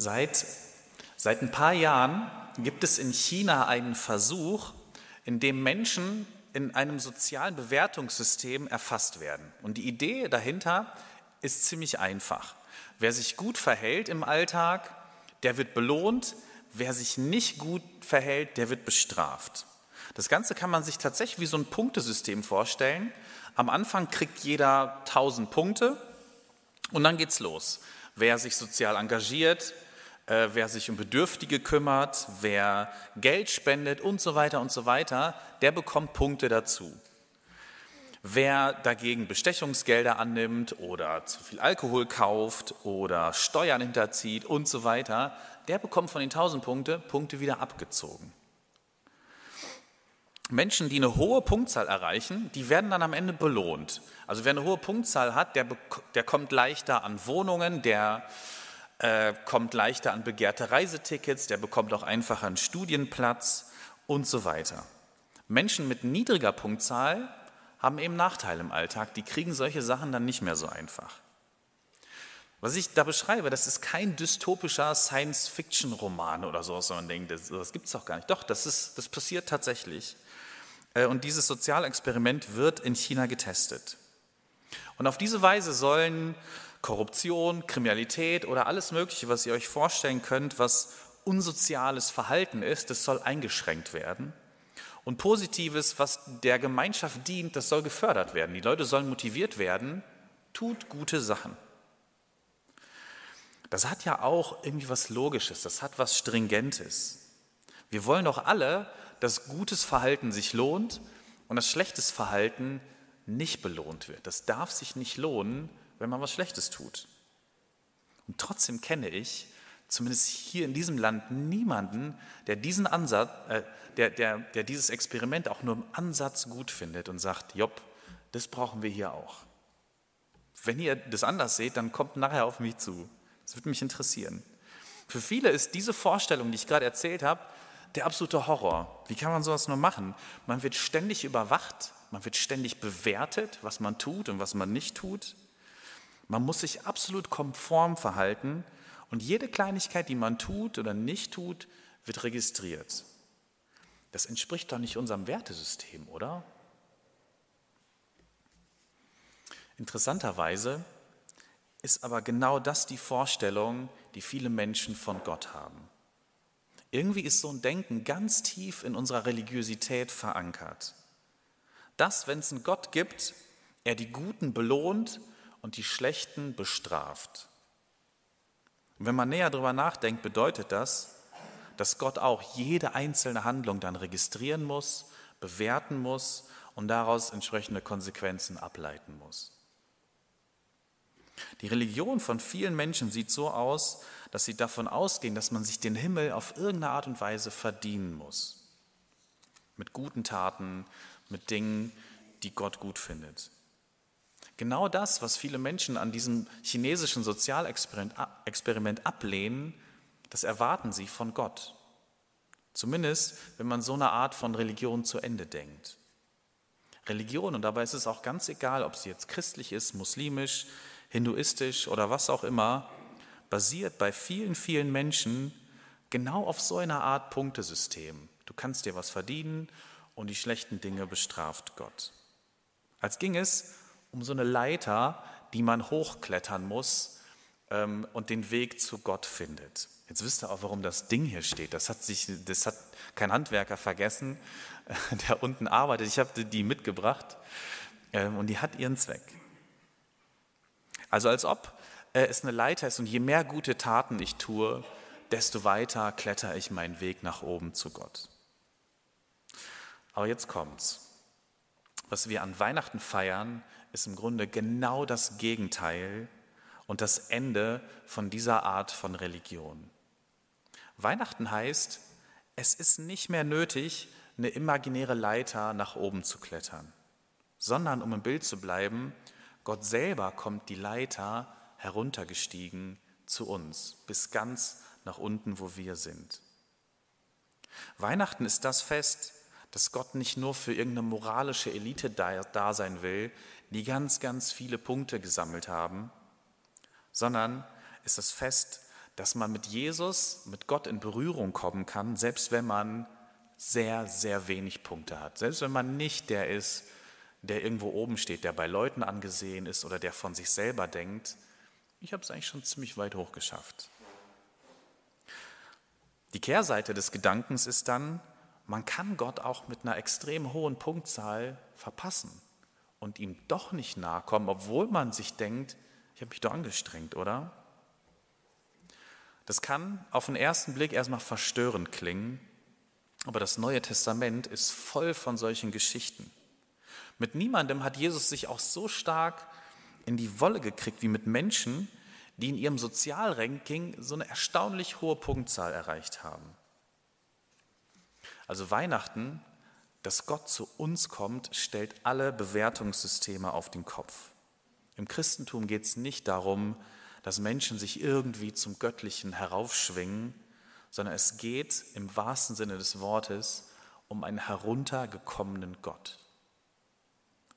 Seit, seit ein paar Jahren gibt es in China einen Versuch, in dem Menschen in einem sozialen Bewertungssystem erfasst werden. Und die Idee dahinter ist ziemlich einfach. Wer sich gut verhält im Alltag, der wird belohnt. Wer sich nicht gut verhält, der wird bestraft. Das Ganze kann man sich tatsächlich wie so ein Punktesystem vorstellen. Am Anfang kriegt jeder 1000 Punkte und dann geht's los. Wer sich sozial engagiert, äh, wer sich um Bedürftige kümmert, wer Geld spendet und so weiter und so weiter, der bekommt Punkte dazu. Wer dagegen Bestechungsgelder annimmt oder zu viel Alkohol kauft oder Steuern hinterzieht und so weiter, der bekommt von den 1000 Punkte Punkte wieder abgezogen. Menschen, die eine hohe Punktzahl erreichen, die werden dann am Ende belohnt. Also wer eine hohe Punktzahl hat, der, der kommt leichter an Wohnungen, der äh, kommt leichter an begehrte Reisetickets, der bekommt auch einfacher einen Studienplatz und so weiter. Menschen mit niedriger Punktzahl haben eben Nachteile im Alltag, die kriegen solche Sachen dann nicht mehr so einfach. Was ich da beschreibe, das ist kein dystopischer Science-Fiction-Roman oder so, sondern man denkt, das, das gibt es doch gar nicht. Doch, das, ist, das passiert tatsächlich. Äh, und dieses Sozialexperiment wird in China getestet. Und auf diese Weise sollen Korruption, Kriminalität oder alles Mögliche, was ihr euch vorstellen könnt, was unsoziales Verhalten ist, das soll eingeschränkt werden. Und Positives, was der Gemeinschaft dient, das soll gefördert werden. Die Leute sollen motiviert werden, tut gute Sachen. Das hat ja auch irgendwie was Logisches, das hat was Stringentes. Wir wollen doch alle, dass gutes Verhalten sich lohnt und dass schlechtes Verhalten nicht belohnt wird. Das darf sich nicht lohnen, wenn man was Schlechtes tut. Und trotzdem kenne ich, zumindest hier in diesem Land, niemanden, der diesen Ansatz, äh, der, der, der dieses Experiment auch nur im Ansatz gut findet und sagt, Job, das brauchen wir hier auch. Wenn ihr das anders seht, dann kommt nachher auf mich zu. Das würde mich interessieren. Für viele ist diese Vorstellung, die ich gerade erzählt habe, der absolute Horror. Wie kann man sowas nur machen? Man wird ständig überwacht, man wird ständig bewertet, was man tut und was man nicht tut. Man muss sich absolut konform verhalten und jede Kleinigkeit, die man tut oder nicht tut, wird registriert. Das entspricht doch nicht unserem Wertesystem, oder? Interessanterweise ist aber genau das die Vorstellung, die viele Menschen von Gott haben. Irgendwie ist so ein Denken ganz tief in unserer Religiosität verankert. Dass, wenn es einen Gott gibt, er die Guten belohnt und die Schlechten bestraft. Und wenn man näher darüber nachdenkt, bedeutet das, dass Gott auch jede einzelne Handlung dann registrieren muss, bewerten muss und daraus entsprechende Konsequenzen ableiten muss. Die Religion von vielen Menschen sieht so aus, dass sie davon ausgehen, dass man sich den Himmel auf irgendeine Art und Weise verdienen muss. Mit guten Taten, mit Dingen, die Gott gut findet. Genau das, was viele Menschen an diesem chinesischen Sozialexperiment ablehnen, das erwarten sie von Gott. Zumindest, wenn man so eine Art von Religion zu Ende denkt. Religion, und dabei ist es auch ganz egal, ob sie jetzt christlich ist, muslimisch, hinduistisch oder was auch immer, basiert bei vielen, vielen Menschen genau auf so einer Art Punktesystem. Du kannst dir was verdienen und die schlechten Dinge bestraft Gott. Als ging es um so eine Leiter, die man hochklettern muss ähm, und den Weg zu Gott findet. Jetzt wisst ihr auch, warum das Ding hier steht. Das hat, sich, das hat kein Handwerker vergessen, der unten arbeitet. Ich habe die mitgebracht ähm, und die hat ihren Zweck. Also als ob äh, es eine Leiter ist und je mehr gute Taten ich tue, desto weiter kletter ich meinen Weg nach oben zu Gott. Aber jetzt kommt's. Was wir an Weihnachten feiern, ist im Grunde genau das Gegenteil und das Ende von dieser Art von Religion. Weihnachten heißt, es ist nicht mehr nötig, eine imaginäre Leiter nach oben zu klettern, sondern, um im Bild zu bleiben, Gott selber kommt die Leiter heruntergestiegen zu uns, bis ganz nach unten, wo wir sind. Weihnachten ist das Fest, dass Gott nicht nur für irgendeine moralische Elite da, sein will, die ganz, ganz viele Punkte gesammelt haben, sondern ist das Fest, dass man mit Jesus, mit Gott in Berührung kommen kann, selbst wenn man sehr, sehr wenig Punkte hat. Selbst wenn man nicht der ist, der irgendwo oben steht, der bei Leuten angesehen ist oder der von sich selber denkt, ich habe es eigentlich schon ziemlich weit hoch geschafft. Die Kehrseite des Gedankens ist dann, man kann Gott auch mit einer extrem hohen Punktzahl verpassen und ihm doch nicht nahe kommen, obwohl man sich denkt, ich habe mich doch angestrengt, oder? Das kann auf den ersten Blick erstmal verstörend klingen, aber das Neue Testament ist voll von solchen Geschichten. Mit niemandem hat Jesus sich auch so stark in die Wolle gekriegt wie mit Menschen, die in ihrem Sozialranking so eine erstaunlich hohe Punktzahl erreicht haben. Also Weihnachten, dass Gott zu uns kommt, stellt alle Bewertungssysteme auf den Kopf. Im Christentum geht es nicht darum, dass Menschen sich irgendwie zum Göttlichen heraufschwingen, sondern es geht im wahrsten Sinne des Wortes um einen heruntergekommenen Gott.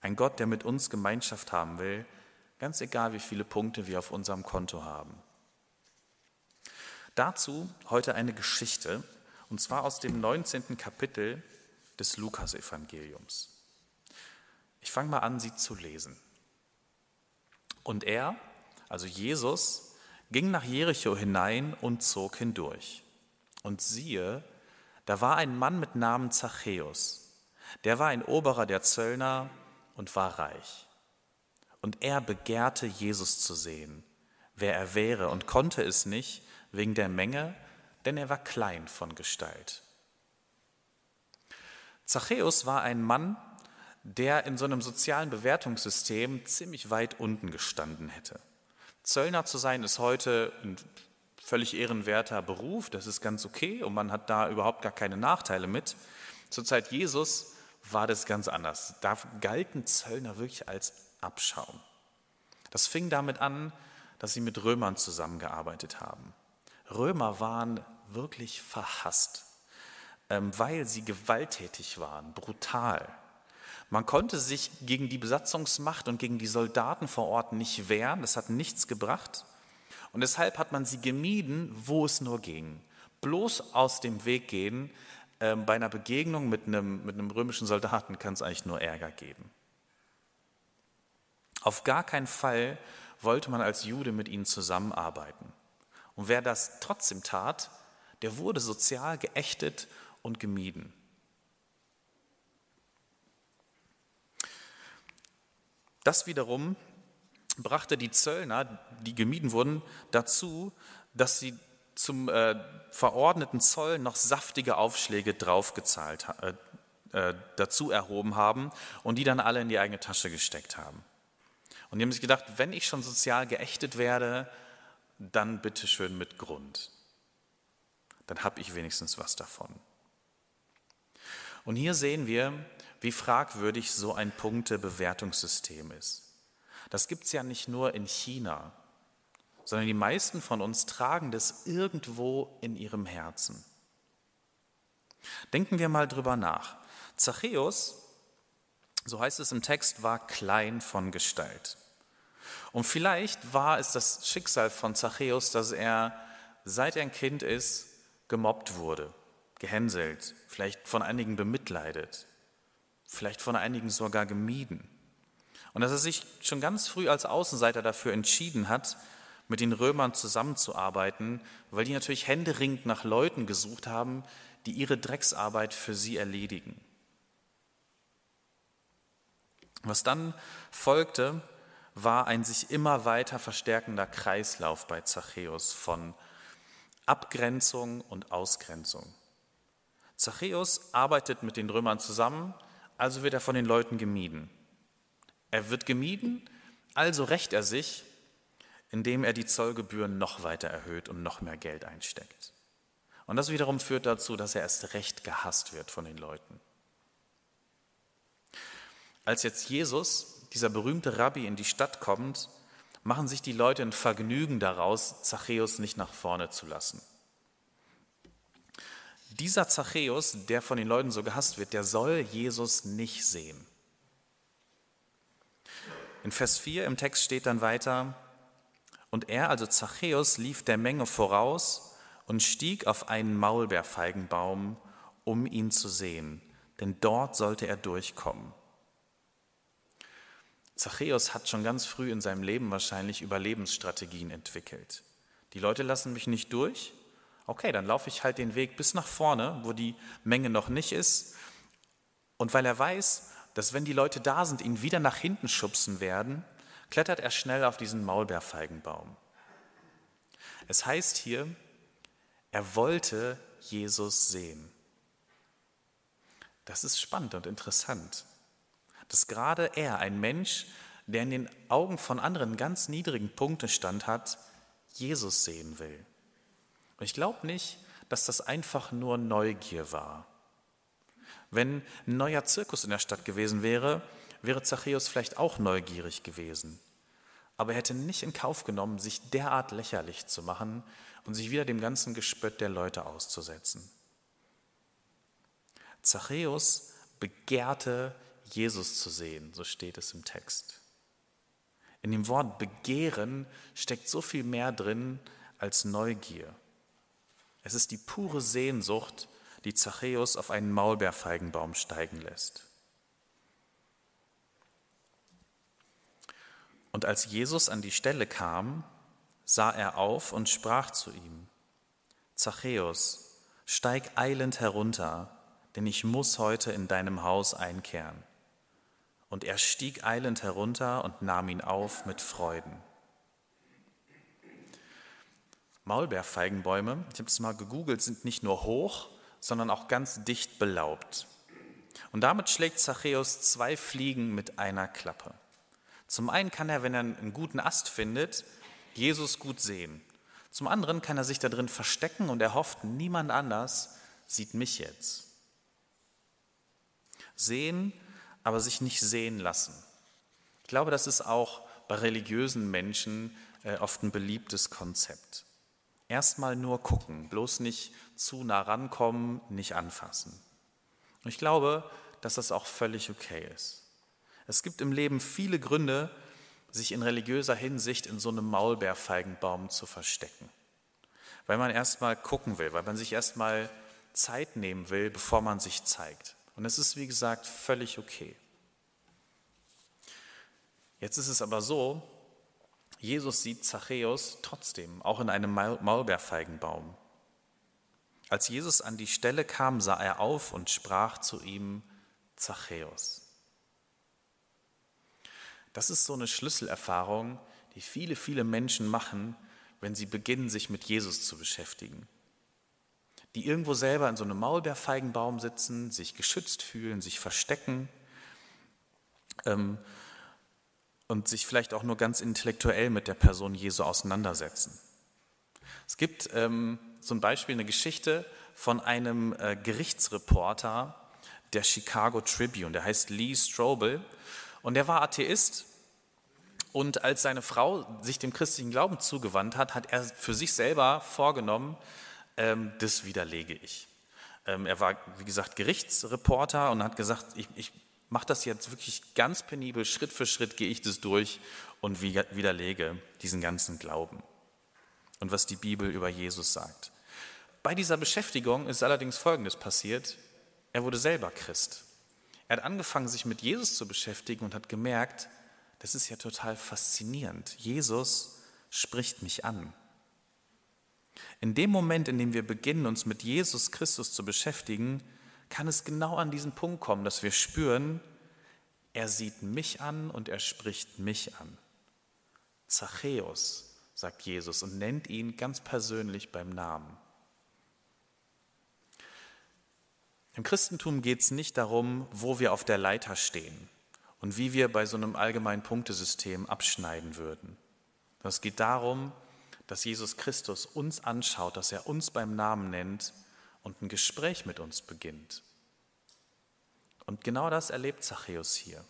Ein Gott, der mit uns Gemeinschaft haben will, ganz egal wie viele Punkte wir auf unserem Konto haben. Dazu heute eine Geschichte, und zwar aus dem 19. Kapitel des Lukasevangeliums. Ich fange mal an, sie zu lesen. Und er, also Jesus, ging nach Jericho hinein und zog hindurch. Und siehe, da war ein Mann mit Namen Zachäus, der war ein Oberer der Zöllner und war reich. Und er begehrte Jesus zu sehen, wer er wäre, und konnte es nicht wegen der Menge, denn er war klein von Gestalt. Zachäus war ein Mann, der in so einem sozialen Bewertungssystem ziemlich weit unten gestanden hätte. Zöllner zu sein ist heute ein völlig ehrenwerter Beruf, das ist ganz okay und man hat da überhaupt gar keine Nachteile mit. Zur Zeit Jesus war das ganz anders. Da galten Zöllner wirklich als Abschaum. Das fing damit an, dass sie mit Römern zusammengearbeitet haben. Römer waren wirklich verhasst, weil sie gewalttätig waren, brutal. Man konnte sich gegen die Besatzungsmacht und gegen die Soldaten vor Ort nicht wehren, das hat nichts gebracht. Und deshalb hat man sie gemieden, wo es nur ging. Bloß aus dem Weg gehen, ähm, bei einer Begegnung mit einem, mit einem römischen Soldaten kann es eigentlich nur Ärger geben. Auf gar keinen Fall wollte man als Jude mit ihnen zusammenarbeiten. Und wer das trotzdem tat, der wurde sozial geächtet und gemieden. Das wiederum brachte die Zöllner, die gemieden wurden, dazu, dass sie zum äh, verordneten Zoll noch saftige Aufschläge draufgezahlt, äh, äh, dazu erhoben haben und die dann alle in die eigene Tasche gesteckt haben. Und die haben sich gedacht, wenn ich schon sozial geächtet werde, dann bitte schön mit Grund. Dann habe ich wenigstens was davon. Und hier sehen wir, wie fragwürdig so ein Punktebewertungssystem ist. Das gibt es ja nicht nur in China sondern die meisten von uns tragen das irgendwo in ihrem Herzen. Denken wir mal drüber nach. Zachäus, so heißt es im Text, war klein von Gestalt. Und vielleicht war es das Schicksal von Zachäus, dass er, seit er ein Kind ist, gemobbt wurde, gehänselt, vielleicht von einigen bemitleidet, vielleicht von einigen sogar gemieden. Und dass er sich schon ganz früh als Außenseiter dafür entschieden hat, mit den Römern zusammenzuarbeiten, weil die natürlich händeringend nach Leuten gesucht haben, die ihre Drecksarbeit für sie erledigen. Was dann folgte, war ein sich immer weiter verstärkender Kreislauf bei Zachäus von Abgrenzung und Ausgrenzung. Zachäus arbeitet mit den Römern zusammen, also wird er von den Leuten gemieden. Er wird gemieden, also rächt er sich indem er die Zollgebühren noch weiter erhöht und noch mehr Geld einsteckt. Und das wiederum führt dazu, dass er erst recht gehasst wird von den Leuten. Als jetzt Jesus, dieser berühmte Rabbi, in die Stadt kommt, machen sich die Leute ein Vergnügen daraus, Zachäus nicht nach vorne zu lassen. Dieser Zachäus, der von den Leuten so gehasst wird, der soll Jesus nicht sehen. In Vers 4 im Text steht dann weiter, Und er, also Zachäus, lief der Menge voraus und stieg auf einen Maulbeerfeigenbaum, um ihn zu sehen, denn dort sollte er durchkommen. Zachäus hat schon ganz früh in seinem Leben wahrscheinlich Überlebensstrategien entwickelt. Die Leute lassen mich nicht durch. Okay, dann laufe ich halt den Weg bis nach vorne, wo die Menge noch nicht ist. Und weil er weiß, dass wenn die Leute da sind, ihn wieder nach hinten schubsen werden, klettert er schnell auf diesen Maulbeerfeigenbaum. Es heißt hier, er wollte Jesus sehen. Das ist spannend und interessant, dass gerade er, ein Mensch, der in den Augen von anderen ganz niedrigen Punktestand hat, Jesus sehen will. Und ich glaube nicht, dass das einfach nur Neugier war. Wenn ein neuer Zirkus in der Stadt gewesen wäre, wäre Zachäus vielleicht auch neugierig gewesen. Aber er hätte nicht in Kauf genommen, sich derart lächerlich zu machen und sich wieder dem ganzen Gespött der Leute auszusetzen. Zachäus begehrte, Jesus zu sehen, so steht es im Text. In dem Wort begehren steckt so viel mehr drin als Neugier. Es ist die pure Sehnsucht, die Zachäus auf einen Maulbeerfeigenbaum steigen lässt. Und als Jesus an die Stelle kam, sah er auf und sprach zu ihm, Zachäus, steig eilend herunter, denn ich muss heute in deinem Haus einkehren. Und er stieg eilend herunter und nahm ihn auf mit Freuden. Maulbeerfeigenbäume, ich habe es mal gegoogelt, sind nicht nur hoch, sondern auch ganz dicht belaubt. Und damit schlägt Zachäus zwei Fliegen mit einer Klappe. Zum einen kann er, wenn er einen guten Ast findet, Jesus gut sehen. Zum anderen kann er sich da drin verstecken und er hofft, niemand anders sieht mich jetzt. Sehen, aber sich nicht sehen lassen. Ich glaube, das ist auch bei religiösen Menschen äh, oft ein beliebtes Konzept. Erstmal nur gucken, bloß nicht zu nah rankommen, nicht anfassen. Und ich glaube, dass das auch völlig okay ist. Es gibt im Leben viele Gründe, sich in religiöser Hinsicht in so einem Maulbeerfeigenbaum zu verstecken. Weil man erstmal gucken will, weil man sich erstmal Zeit nehmen will, bevor man sich zeigt. Und es ist, wie gesagt, völlig okay. Jetzt ist es aber so, Jesus sieht Zachäus trotzdem, auch in einem Maulbeerfeigenbaum. Als Jesus an die Stelle kam, sah er auf und sprach zu ihm, Zachäus. Das ist so eine Schlüsselerfahrung, die viele, viele Menschen machen, wenn sie beginnen, sich mit Jesus zu beschäftigen. Die irgendwo selber in so einem Maulbeerfeigenbaum sitzen, sich geschützt fühlen, sich verstecken ähm, und sich vielleicht auch nur ganz intellektuell mit der Person Jesu auseinandersetzen. Es gibt ähm, zum Beispiel eine Geschichte von einem äh, Gerichtsreporter der Chicago Tribune, der heißt Lee Strobel und der war Atheist und als seine Frau sich dem christlichen Glauben zugewandt hat, hat er für sich selber vorgenommen, ähm, das widerlege ich. Ähm, er war, wie gesagt, Gerichtsreporter und hat gesagt, ich, ich mache das jetzt wirklich ganz penibel, Schritt für Schritt gehe ich das durch und widerlege diesen ganzen Glauben und was die Bibel über Jesus sagt. Bei dieser Beschäftigung ist allerdings Folgendes passiert. Er wurde selber Christ. Er hat angefangen, sich mit Jesus zu beschäftigen und hat gemerkt, das ist ja total faszinierend. Jesus spricht mich an. In dem Moment, in dem wir beginnen, uns mit Jesus Christus zu beschäftigen, kann es genau an diesen Punkt kommen, dass wir spüren, er sieht mich an und er spricht mich an. Zachäus, sagt Jesus und nennt ihn ganz persönlich beim Namen. Im Christentum geht es nicht darum, wo wir auf der Leiter stehen und wie wir bei so einem allgemeinen Punktesystem abschneiden würden. Es geht darum, dass Jesus Christus uns anschaut, dass er uns beim Namen nennt und ein Gespräch mit uns beginnt. Und genau das erlebt Zachäus hier.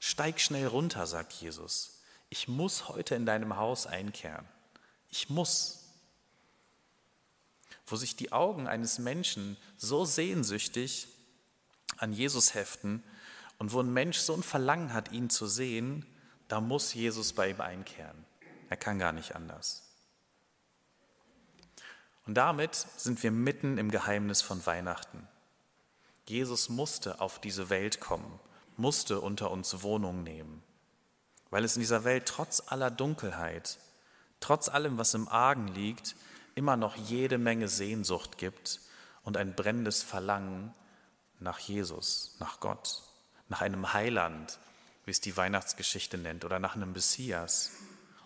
Steig schnell runter, sagt Jesus. Ich muss heute in deinem Haus einkehren. Ich muss. Wo sich die Augen eines Menschen so sehnsüchtig an Jesus heften und wo ein Mensch so ein Verlangen hat, ihn zu sehen, da muss Jesus bei ihm einkehren. Er kann gar nicht anders. Und damit sind wir mitten im Geheimnis von Weihnachten. Jesus musste auf diese Welt kommen, musste unter uns Wohnung nehmen, weil es in dieser Welt trotz aller Dunkelheit, trotz allem, was im Argen liegt, immer noch jede Menge Sehnsucht gibt und ein brennendes Verlangen nach Jesus, nach Gott, nach einem Heiland, wie es die Weihnachtsgeschichte nennt, oder nach einem Messias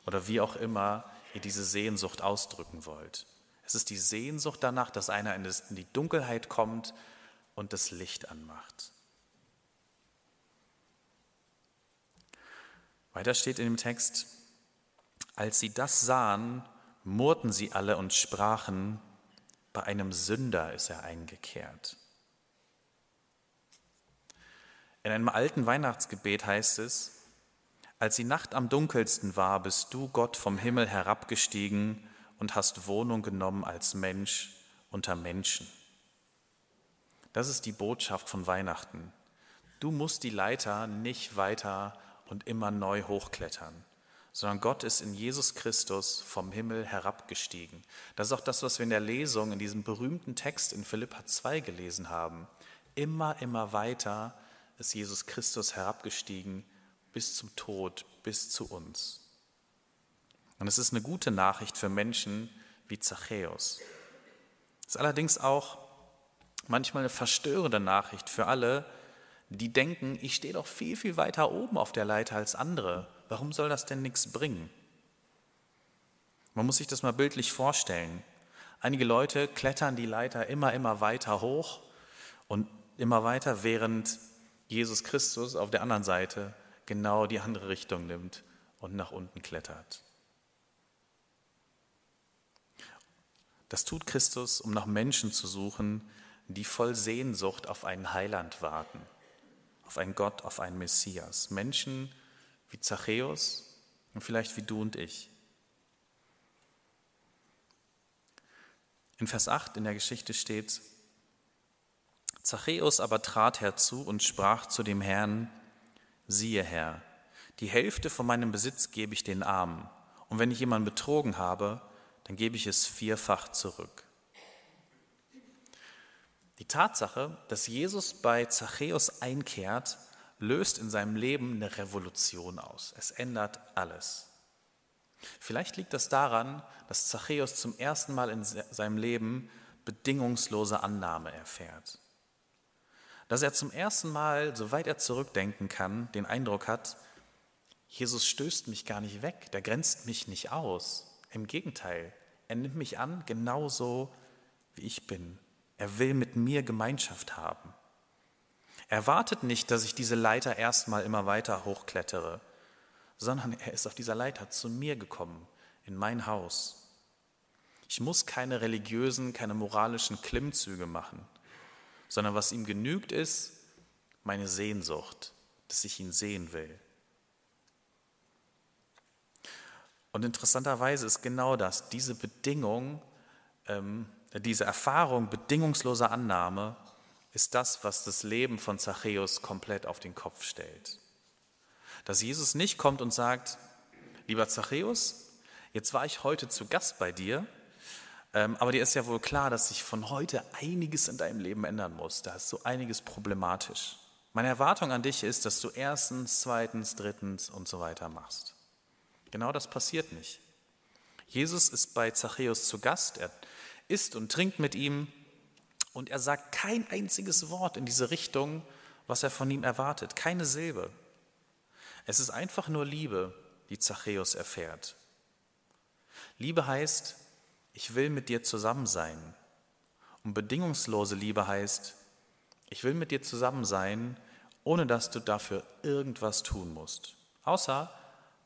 oder wie auch immer ihr diese Sehnsucht ausdrücken wollt. Es ist die Sehnsucht danach, dass einer in die Dunkelheit kommt und das Licht anmacht. Weiter steht in dem Text, als sie das sahen, murrten sie alle und sprachen, bei einem Sünder ist er eingekehrt. In einem alten Weihnachtsgebet heißt es, als die Nacht am dunkelsten war, bist du Gott vom Himmel herabgestiegen und hast Wohnung genommen als Mensch unter Menschen. Das ist die Botschaft von Weihnachten. Du musst die Leiter nicht weiter und immer neu hochklettern, sondern Gott ist in Jesus Christus vom Himmel herabgestiegen. Das ist auch das, was wir in der Lesung, in diesem berühmten Text in Philippa 2 gelesen haben. Immer, immer weiter ist Jesus Christus herabgestiegen bis zum Tod, bis zu uns. Und es ist eine gute Nachricht für Menschen wie Zachäus. Es ist allerdings auch manchmal eine verstörende Nachricht für alle, die denken, ich stehe doch viel, viel weiter oben auf der Leiter als andere. Warum soll das denn nichts bringen? Man muss sich das mal bildlich vorstellen. Einige Leute klettern die Leiter immer, immer weiter hoch und immer weiter, während Jesus Christus auf der anderen Seite genau die andere Richtung nimmt und nach unten klettert. Das tut Christus, um nach Menschen zu suchen, die voll Sehnsucht auf einen Heiland warten, auf einen Gott, auf einen Messias. Menschen wie Zachäus und vielleicht wie du und ich. In Vers 8 in der Geschichte steht, Zachäus aber trat herzu und sprach zu dem Herrn, siehe Herr, die Hälfte von meinem Besitz gebe ich den Armen, und wenn ich jemanden betrogen habe, dann gebe ich es vierfach zurück. Die Tatsache, dass Jesus bei Zachäus einkehrt, löst in seinem Leben eine Revolution aus. Es ändert alles. Vielleicht liegt das daran, dass Zachäus zum ersten Mal in seinem Leben bedingungslose Annahme erfährt. Dass er zum ersten Mal, soweit er zurückdenken kann, den Eindruck hat, Jesus stößt mich gar nicht weg, der grenzt mich nicht aus. Im Gegenteil, er nimmt mich an, genauso wie ich bin. Er will mit mir Gemeinschaft haben. Er wartet nicht, dass ich diese Leiter erstmal immer weiter hochklettere, sondern er ist auf dieser Leiter zu mir gekommen, in mein Haus. Ich muss keine religiösen, keine moralischen Klimmzüge machen, sondern was ihm genügt ist, meine Sehnsucht, dass ich ihn sehen will. Und interessanterweise ist genau das, diese Bedingung, ähm, diese Erfahrung bedingungsloser Annahme, ist das, was das Leben von Zachäus komplett auf den Kopf stellt. Dass Jesus nicht kommt und sagt, lieber Zachäus, jetzt war ich heute zu Gast bei dir, ähm, aber dir ist ja wohl klar, dass sich von heute einiges in deinem Leben ändern muss. Da ist so einiges problematisch. Meine Erwartung an dich ist, dass du erstens, zweitens, drittens und so weiter machst. Genau das passiert nicht. Jesus ist bei Zachäus zu Gast, er isst und trinkt mit ihm und er sagt kein einziges Wort in diese Richtung, was er von ihm erwartet, keine Silbe. Es ist einfach nur Liebe, die Zachäus erfährt. Liebe heißt, ich will mit dir zusammen sein. Und bedingungslose Liebe heißt, ich will mit dir zusammen sein, ohne dass du dafür irgendwas tun musst. Außer,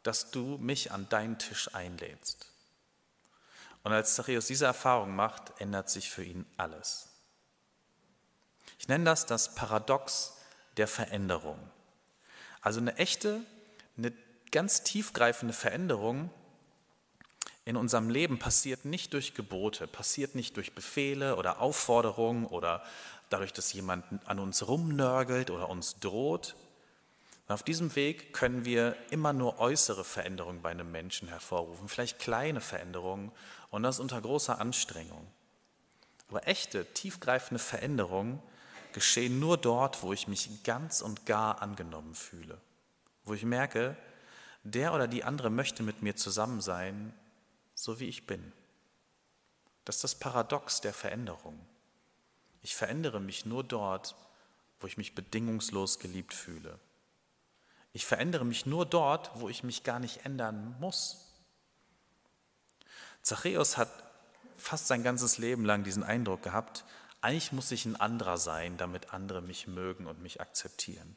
dass du mich an deinen Tisch einlädst. Und als Zachäus diese Erfahrung macht, ändert sich für ihn alles. Ich nenne das das Paradox der Veränderung. Also eine echte, eine ganz tiefgreifende Veränderung in unserem Leben passiert nicht durch Gebote, passiert nicht durch Befehle oder Aufforderungen oder dadurch, dass jemand an uns rumnörgelt oder uns droht, Und auf diesem Weg können wir immer nur äußere Veränderungen bei einem Menschen hervorrufen, vielleicht kleine Veränderungen und das unter großer Anstrengung. Aber echte, tiefgreifende Veränderungen geschehen nur dort, wo ich mich ganz und gar angenommen fühle, wo ich merke, der oder die andere möchte mit mir zusammen sein, so wie ich bin. Das ist das Paradox der Veränderung. Ich verändere mich nur dort, wo ich mich bedingungslos geliebt fühle. Ich verändere mich nur dort, wo ich mich gar nicht ändern muss. Zachäus hat fast sein ganzes Leben lang diesen Eindruck gehabt, eigentlich muss ich ein anderer sein, damit andere mich mögen und mich akzeptieren.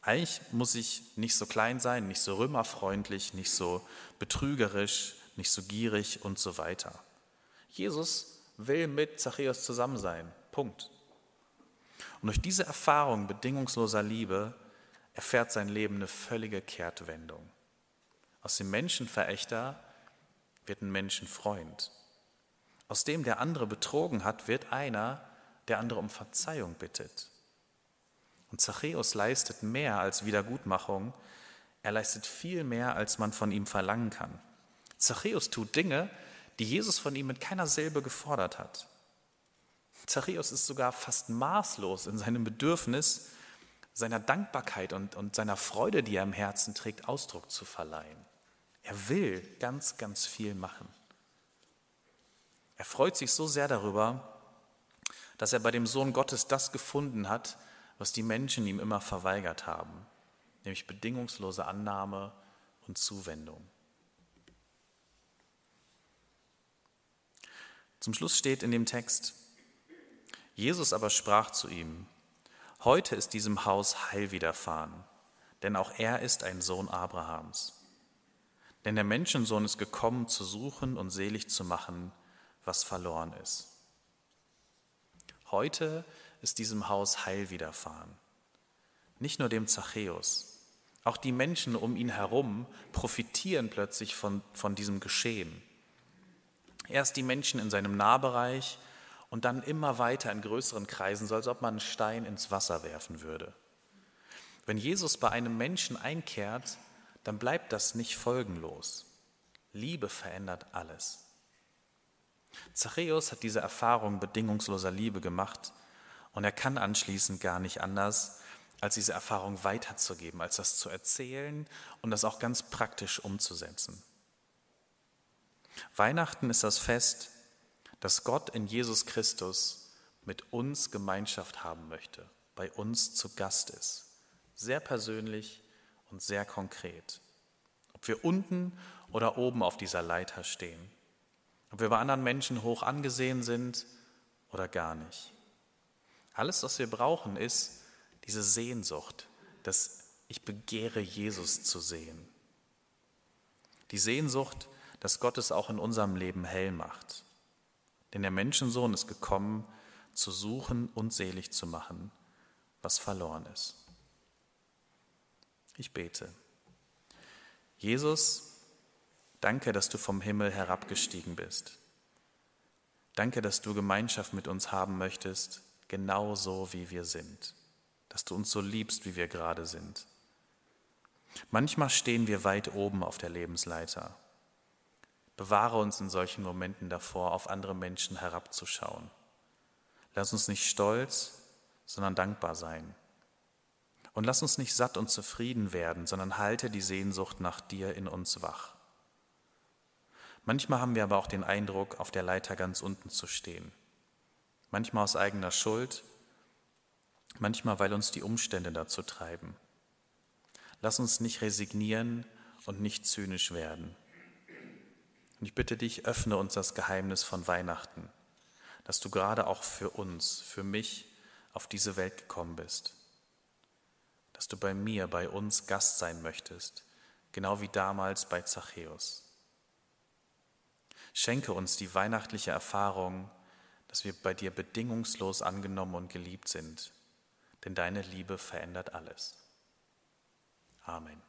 Eigentlich muss ich nicht so klein sein, nicht so römerfreundlich, nicht so betrügerisch, nicht so gierig und so weiter. Jesus will mit Zachäus zusammen sein. Punkt. Und durch diese Erfahrung bedingungsloser Liebe erfährt sein Leben eine völlige Kehrtwendung. Aus dem Menschenverächter wird ein Menschenfreund. Aus dem, der andere betrogen hat, wird einer, der andere um Verzeihung bittet. Und Zachäus leistet mehr als Wiedergutmachung, er leistet viel mehr, als man von ihm verlangen kann. Zachäus tut Dinge, die Jesus von ihm mit keiner Silbe gefordert hat. Zachäus ist sogar fast maßlos in seinem Bedürfnis, seiner Dankbarkeit und, und seiner Freude, die er im Herzen trägt, Ausdruck zu verleihen. Er will ganz, ganz viel machen. Er freut sich so sehr darüber, dass er bei dem Sohn Gottes das gefunden hat, was die Menschen ihm immer verweigert haben, nämlich bedingungslose Annahme und Zuwendung. Zum Schluss steht in dem Text, Jesus aber sprach zu ihm, Heute ist diesem Haus Heil widerfahren, denn auch er ist ein Sohn Abrahams. Denn der Menschensohn ist gekommen, zu suchen und selig zu machen, was verloren ist. Heute ist diesem Haus Heil widerfahren. Nicht nur dem Zachäus, auch die Menschen um ihn herum profitieren plötzlich von, von diesem Geschehen. Erst die Menschen in seinem Nahbereich, und dann immer weiter in größeren Kreisen, so als ob man einen Stein ins Wasser werfen würde. Wenn Jesus bei einem Menschen einkehrt, dann bleibt das nicht folgenlos. Liebe verändert alles. Zachäus hat diese Erfahrung bedingungsloser Liebe gemacht und er kann anschließend gar nicht anders, als diese Erfahrung weiterzugeben, als das zu erzählen und das auch ganz praktisch umzusetzen. Weihnachten ist das Fest, dass Gott in Jesus Christus mit uns Gemeinschaft haben möchte, bei uns zu Gast ist. Sehr persönlich und sehr konkret. Ob wir unten oder oben auf dieser Leiter stehen. Ob wir bei anderen Menschen hoch angesehen sind oder gar nicht. Alles, was wir brauchen, ist diese Sehnsucht, dass ich begehre, Jesus zu sehen. Die Sehnsucht, dass Gott es auch in unserem Leben hell macht. Denn der Menschensohn ist gekommen, zu suchen und selig zu machen, was verloren ist. Ich bete. Jesus, danke, dass du vom Himmel herabgestiegen bist. Danke, dass du Gemeinschaft mit uns haben möchtest, genauso wie wir sind. Dass du uns so liebst, wie wir gerade sind. Manchmal stehen wir weit oben auf der Lebensleiter Bewahre uns in solchen Momenten davor, auf andere Menschen herabzuschauen. Lass uns nicht stolz, sondern dankbar sein. Und lass uns nicht satt und zufrieden werden, sondern halte die Sehnsucht nach dir in uns wach. Manchmal haben wir aber auch den Eindruck, auf der Leiter ganz unten zu stehen. Manchmal aus eigener Schuld, manchmal weil uns die Umstände dazu treiben. Lass uns nicht resignieren und nicht zynisch werden. Und ich bitte dich, öffne uns das Geheimnis von Weihnachten, dass du gerade auch für uns, für mich auf diese Welt gekommen bist. Dass du bei mir, bei uns Gast sein möchtest, genau wie damals bei Zachäus. Schenke uns die weihnachtliche Erfahrung, dass wir bei dir bedingungslos angenommen und geliebt sind, denn deine Liebe verändert alles. Amen.